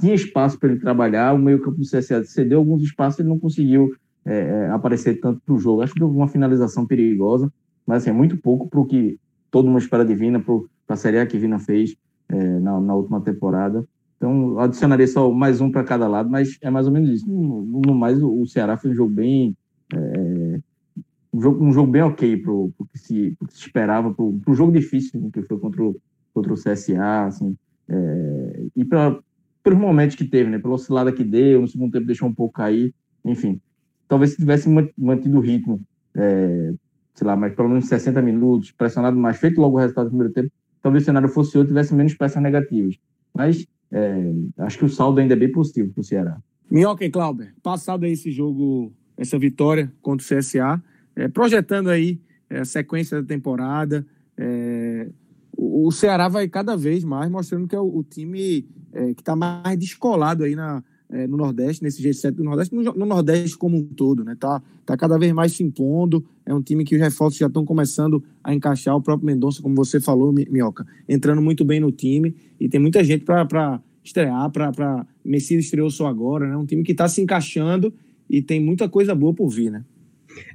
tinha espaço para ele trabalhar, o meio-campo do CSA cedeu alguns espaços, ele não conseguiu é, é, aparecer tanto para o jogo. Acho que uma finalização perigosa, mas assim, é muito pouco para o que todo mundo espera de Vina, para a Série A que Vina fez é, na, na, última temporada. Então, adicionaria só mais um para cada lado, mas é mais ou menos isso. No, no mais, o, Ceará foi um jogo bem. É, um, jogo, um jogo bem ok para o que, se, esperava, para o jogo difícil né, que foi contra o, contra o CSA, assim, é, e pra, pelos momentos que teve, né, pela oscilada que deu, no segundo tempo deixou um pouco cair, enfim. Talvez se tivesse mantido o ritmo, é, sei lá, mas pelo menos 60 minutos, pressionado mais, feito logo o resultado do primeiro tempo, talvez o cenário fosse outro, tivesse menos peças negativas. Mas é, acho que o saldo ainda é bem positivo para o Ceará. Minhoca e Clauber, passado aí esse jogo, essa vitória contra o CSA, é, projetando aí é, a sequência da temporada, é, o, Ceará vai cada vez mais mostrando que é o, o time é, que está mais descolado aí na, é, no Nordeste, nesse G7 do Nordeste, no, no, Nordeste como um todo, né? Tá, tá cada vez mais se impondo. É um time que os reforços já estão começando a encaixar. O próprio Mendonça, como você falou, Minhoca, entrando muito bem no time. E tem muita gente para estrear, para Messias estreou só agora, né? Um time que está se encaixando e tem muita coisa boa por vir, né?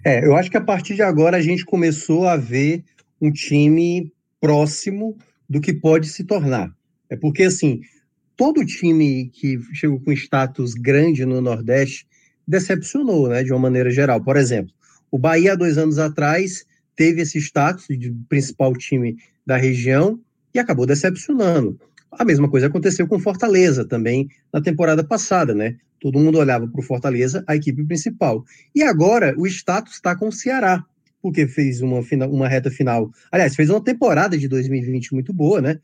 É, eu acho que a partir de agora a gente começou a ver um time próximo do que pode se tornar. É porque, assim, todo time que chegou com status grande no Nordeste decepcionou, né, de uma maneira geral. Por exemplo, o Bahia, dois anos atrás, teve esse status de principal time da região e acabou decepcionando. A mesma coisa aconteceu com Fortaleza também na temporada passada, né? Todo mundo olhava para o Fortaleza, a equipe principal. E agora o status está com o Ceará, porque fez uma, uma reta final. Aliás, fez uma temporada de 2020 muito boa, né?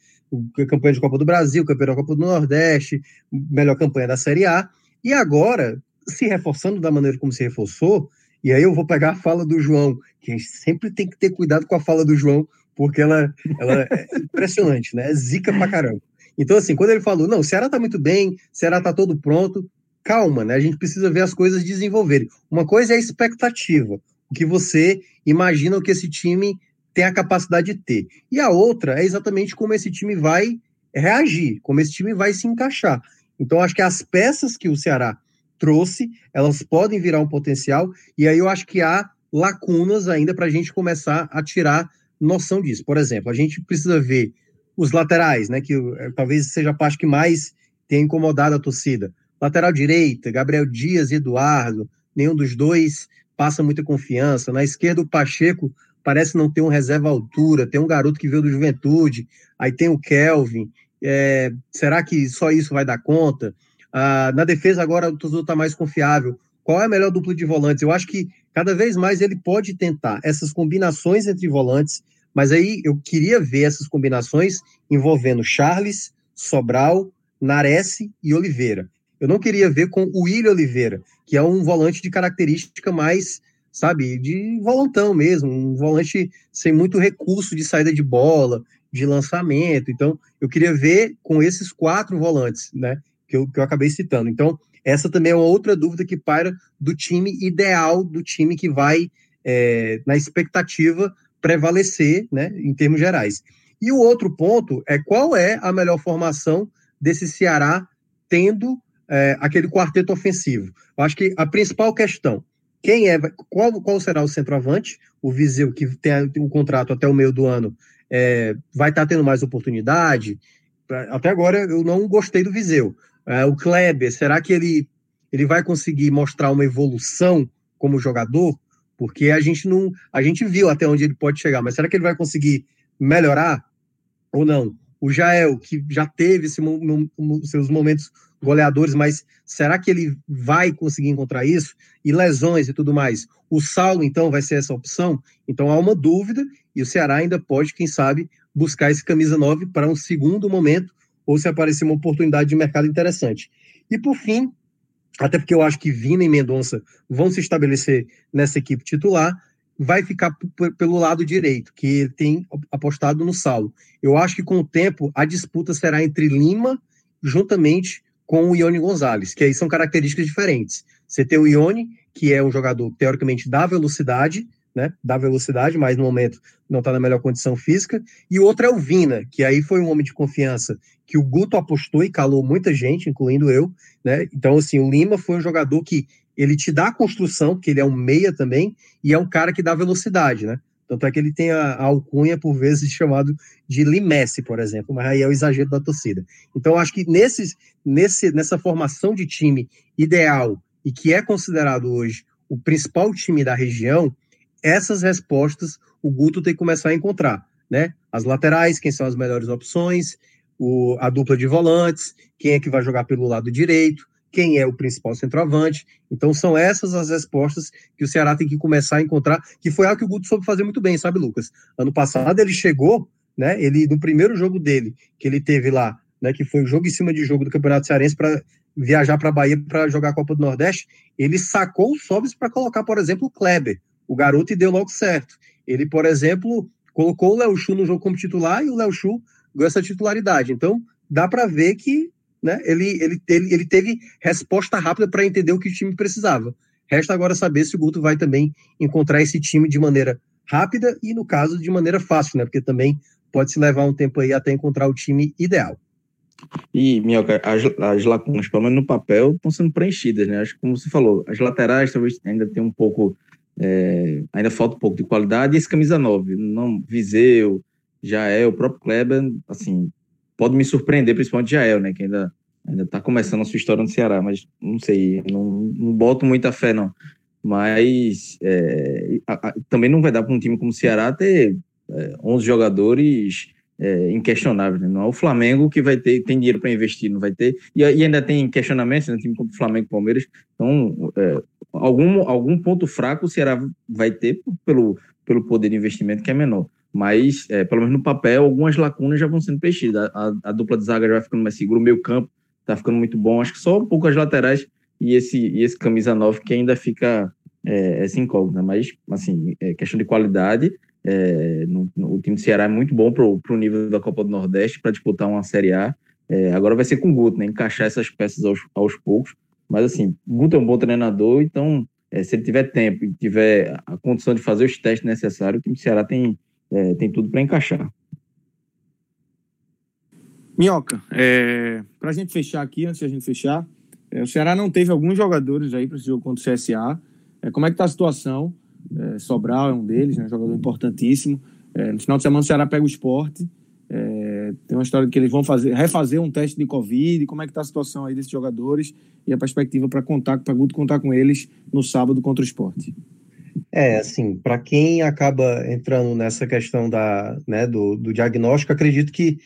Campanha de Copa do Brasil, campeão da Copa do Nordeste, melhor campanha da Série A. E agora, se reforçando da maneira como se reforçou, e aí eu vou pegar a fala do João, que a gente sempre tem que ter cuidado com a fala do João, porque ela, ela é impressionante, né? É zica pra caramba. Então, assim, quando ele falou, não, o Ceará tá muito bem, o Ceará tá todo pronto, calma, né? A gente precisa ver as coisas desenvolverem. Uma coisa é a expectativa, o que você imagina que esse time tem a capacidade de ter. E a outra é exatamente como esse time vai reagir, como esse time vai se encaixar. Então, acho que as peças que o Ceará trouxe, elas podem virar um potencial, e aí eu acho que há lacunas ainda para a gente começar a tirar noção disso. Por exemplo, a gente precisa ver os laterais, né, que eh, talvez seja a parte que mais tenha incomodado a torcida. Lateral direita, Gabriel Dias e Eduardo, nenhum dos dois passa muita confiança. Na esquerda, o Pacheco parece não ter um reserva altura, tem um garoto que veio do Juventude, aí tem o Kelvin, é, será que só isso vai dar conta? Ah, na defesa agora o Tuzu está mais confiável. Qual é a melhor dupla de volantes? Eu acho que cada vez mais ele pode tentar essas combinações entre volantes, mas aí eu queria ver essas combinações envolvendo Charles, Sobral, Nares e Oliveira. Eu não queria ver com o William Oliveira, que é um volante de característica mais sabe, de volantão mesmo, um volante sem muito recurso de saída de bola, de lançamento. Então, eu queria ver com esses quatro volantes, né, que eu, que eu acabei citando. Então, essa também é uma outra dúvida que paira do time ideal, do time que vai, é, na expectativa, prevalecer, né, em termos gerais. E o outro ponto é qual é a melhor formação desse Ceará tendo é, aquele quarteto ofensivo. Eu acho que a principal questão quem é, qual, qual será o centroavante? O Viseu, que tem um contrato até o meio do ano, é, vai estar tá tendo mais oportunidade. Até agora eu não gostei do Viseu. É, o Kleber, será que ele, ele vai conseguir mostrar uma evolução como jogador? Porque a gente não. A gente viu até onde ele pode chegar, mas será que ele vai conseguir melhorar ou não? O Jael, que já teve esse, seus momentos goleadores, mas será que ele vai conseguir encontrar isso? E lesões e tudo mais. O Saulo, então, vai ser essa opção? Então há uma dúvida, e o Ceará ainda pode, quem sabe, buscar esse camisa 9 para um segundo momento, ou se aparecer uma oportunidade de mercado interessante. E por fim, até porque eu acho que Vina e Mendonça vão se estabelecer nessa equipe titular, vai ficar pelo lado direito, que tem apostado no Saulo. Eu acho que com o tempo a disputa será entre Lima juntamente com o Ione Gonzalez, que aí são características diferentes. Você tem o Ione, que é um jogador teoricamente da velocidade, né? Da velocidade, mas no momento não está na melhor condição física. E o outro é o Vina, que aí foi um homem de confiança que o Guto apostou e calou muita gente, incluindo eu, né? Então, assim, o Lima foi um jogador que ele te dá a construção, que ele é um meia também, e é um cara que dá velocidade, né? Tanto é que ele tem a, a alcunha, por vezes, chamado de Limesse, por exemplo, mas aí é o exagero da torcida. Então, acho que nesses, nesse, nessa formação de time ideal e que é considerado hoje o principal time da região, essas respostas o Guto tem que começar a encontrar, né? As laterais, quem são as melhores opções, o, a dupla de volantes, quem é que vai jogar pelo lado direito, quem é o principal centroavante. Então são essas as respostas que o Ceará tem que começar a encontrar, que foi algo que o Guto soube fazer muito bem, sabe, Lucas? Ano passado ele chegou, né? Ele no primeiro jogo dele, que ele teve lá, né, que foi o jogo em cima de jogo do Campeonato Cearense para viajar para a Bahia para jogar a Copa do Nordeste, ele sacou o Sobis para colocar, por exemplo, o Kleber, o garoto e deu logo certo. Ele, por exemplo, colocou o Léo Chu no jogo como titular e o Léo Chu ganhou essa titularidade. Então, dá para ver que né, ele, ele, ele, ele teve resposta rápida para entender o que o time precisava. Resta agora saber se o Guto vai também encontrar esse time de maneira rápida e, no caso, de maneira fácil, né? Porque também pode se levar um tempo aí até encontrar o time ideal. E, Minhoca, as, as lacunas, pelo menos no papel, estão sendo preenchidas, né? Acho que, como você falou, as laterais talvez ainda tem um pouco, é, ainda falta um pouco de qualidade, e esse camisa 9, não, Viseu, Jael, o próprio Kleber, assim, pode me surpreender, principalmente Jael, né? Que ainda ainda está começando a sua história no Ceará, mas não sei, não, não boto muita fé, não. Mas é, a, a, também não vai dar para um time como o Ceará ter é, 11 jogadores é, inquestionáveis. Né? Não é o Flamengo que vai ter, tem dinheiro para investir, não vai ter. E, e ainda tem questionamentos, né? time como o Flamengo e Palmeiras. Então, é, algum, algum ponto fraco o Ceará vai ter pelo, pelo poder de investimento que é menor mas é, pelo menos no papel, algumas lacunas já vão sendo preenchidas. A, a, a, dupla de zaga já vai ficando mais seguro, o meio campo tá ficando muito bom. Acho que só um pouco as laterais e esse, e esse camisa 9 que ainda fica é, essa incógnita. Mas, assim, é questão de qualidade. É, no, no, o time do Ceará é muito bom para o nível da Copa do Nordeste para disputar uma Série A. É, agora vai ser com o Guto, né? Encaixar essas peças aos, aos poucos. Mas, assim, Guto é um bom treinador, então, é, se ele tiver tempo e tiver a condição de fazer os testes necessários, o time do Ceará tem é, tem tudo para encaixar. Minhoca, é, para a gente fechar aqui, antes de a gente fechar, é, o Ceará não teve alguns jogadores aí para esse jogo contra o CSA. É, como é que está a situação? É, Sobral é um deles, né, um jogador importantíssimo. É, no final de semana o Ceará pega o esporte. Tem uma história de que eles vão fazer, refazer um teste de Covid. Como é que está a situação aí desses jogadores e a perspectiva para contar, para Guto contar com eles no sábado contra o esporte? É, assim, para quem acaba entrando nessa questão da, né, do, do diagnóstico, acredito que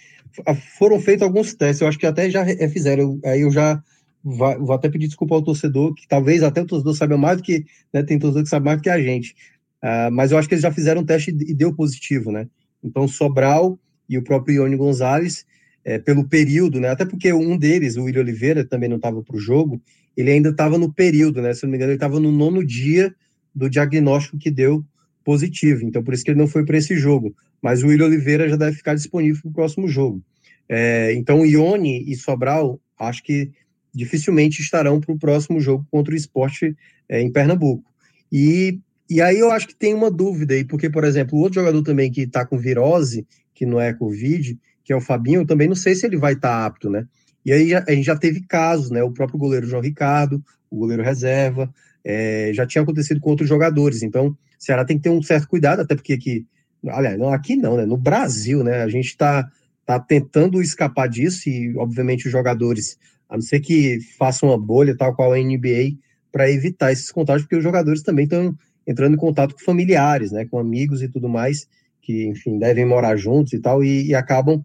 foram feitos alguns testes, eu acho que até já fizeram, aí eu já vou, vou até pedir desculpa ao torcedor, que talvez até o torcedor saiba mais do que, né, tem torcedor que sabe mais do que a gente, uh, mas eu acho que eles já fizeram um teste e deu positivo, né, então Sobral e o próprio Ione Gonzalez, é, pelo período, né, até porque um deles, o William Oliveira, também não estava para o jogo, ele ainda estava no período, né, se não me engano, ele estava no nono dia do diagnóstico que deu positivo. Então, por isso que ele não foi para esse jogo. Mas o William Oliveira já deve ficar disponível para o próximo jogo. É, então, Ione e Sobral, acho que dificilmente estarão para o próximo jogo contra o esporte é, em Pernambuco. E, e aí eu acho que tem uma dúvida aí, porque, por exemplo, o outro jogador também que está com virose, que não é Covid, que é o Fabinho, eu também não sei se ele vai estar tá apto, né? E aí a gente já teve casos, né? O próprio goleiro João Ricardo, o goleiro reserva, é, já tinha acontecido com outros jogadores. Então, o Ceará tem que ter um certo cuidado, até porque aqui, aliás, não, aqui não, né? No Brasil, né? A gente está tá tentando escapar disso e, obviamente, os jogadores, a não ser que façam uma bolha, tal qual a NBA, para evitar esses contatos, porque os jogadores também estão entrando em contato com familiares, né? Com amigos e tudo mais, que, enfim, devem morar juntos e tal, e, e acabam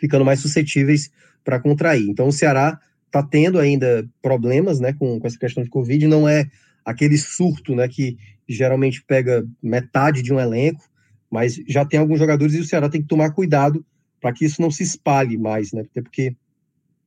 ficando mais suscetíveis para contrair. Então, o Ceará está tendo ainda problemas né, com, com essa questão de Covid, não é aquele surto né, que geralmente pega metade de um elenco, mas já tem alguns jogadores e o Ceará tem que tomar cuidado para que isso não se espalhe mais, né? Até porque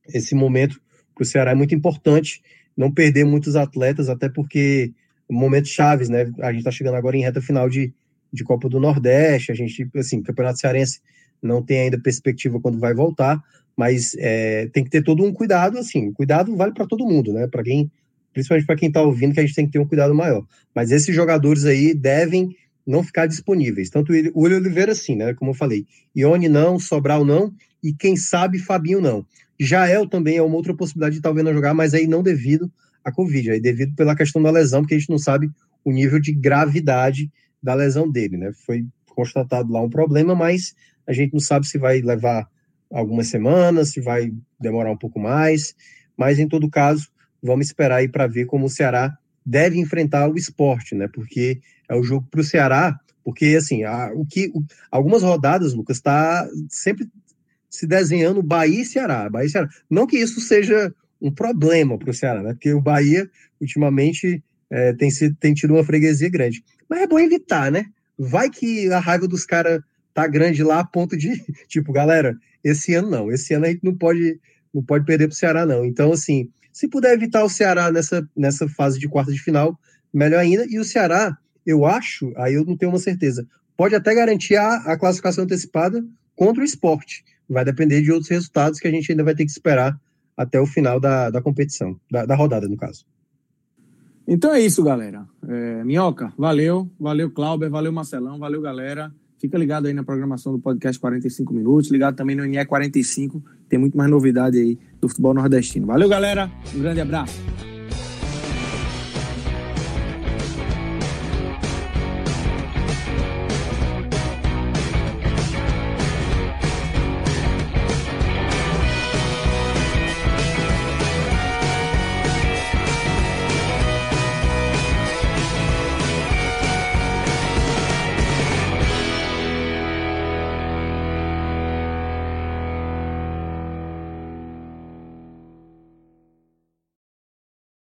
esse momento para o Ceará é muito importante não perder muitos atletas, até porque momentos chaves, né? A gente está chegando agora em reta final de, de Copa do Nordeste, a gente, assim, Campeonato Cearense não tem ainda perspectiva quando vai voltar, mas é, tem que ter todo um cuidado, assim, cuidado vale para todo mundo, né? Para quem, principalmente para quem está ouvindo, que a gente tem que ter um cuidado maior. Mas esses jogadores aí devem não ficar disponíveis. Tanto o William Oliveira, sim, né? Como eu falei, Ione não, Sobral não, e quem sabe Fabinho não. Jael também é uma outra possibilidade de talvez não jogar, mas aí não devido à Covid, aí devido pela questão da lesão, porque a gente não sabe o nível de gravidade da lesão dele, né? Foi constatado lá um problema, mas a gente não sabe se vai levar algumas semanas, se vai demorar um pouco mais, mas em todo caso, vamos esperar aí para ver como o Ceará deve enfrentar o esporte, né? Porque é o jogo para o Ceará, porque assim, o que o, algumas rodadas, Lucas, está sempre se desenhando Bahia e Ceará, Bahia e Ceará. Não que isso seja um problema para o Ceará, né? Porque o Bahia ultimamente é, tem, sido, tem tido uma freguesia grande, mas é bom evitar, né? Vai que a raiva dos caras tá grande lá a ponto de, tipo, galera, esse ano não, esse ano a gente não pode, não pode perder para o Ceará, não. Então, assim, se puder evitar o Ceará nessa, nessa fase de quarta de final, melhor ainda. E o Ceará, eu acho, aí eu não tenho uma certeza, pode até garantir a, a classificação antecipada contra o esporte. Vai depender de outros resultados que a gente ainda vai ter que esperar até o final da, da competição, da, da rodada, no caso. Então é isso, galera. É, Minhoca, valeu. Valeu, Clauber. Valeu, Marcelão. Valeu, galera. Fica ligado aí na programação do podcast 45 minutos, ligado também no NE 45, tem muito mais novidade aí do futebol nordestino. Valeu, galera, um grande abraço.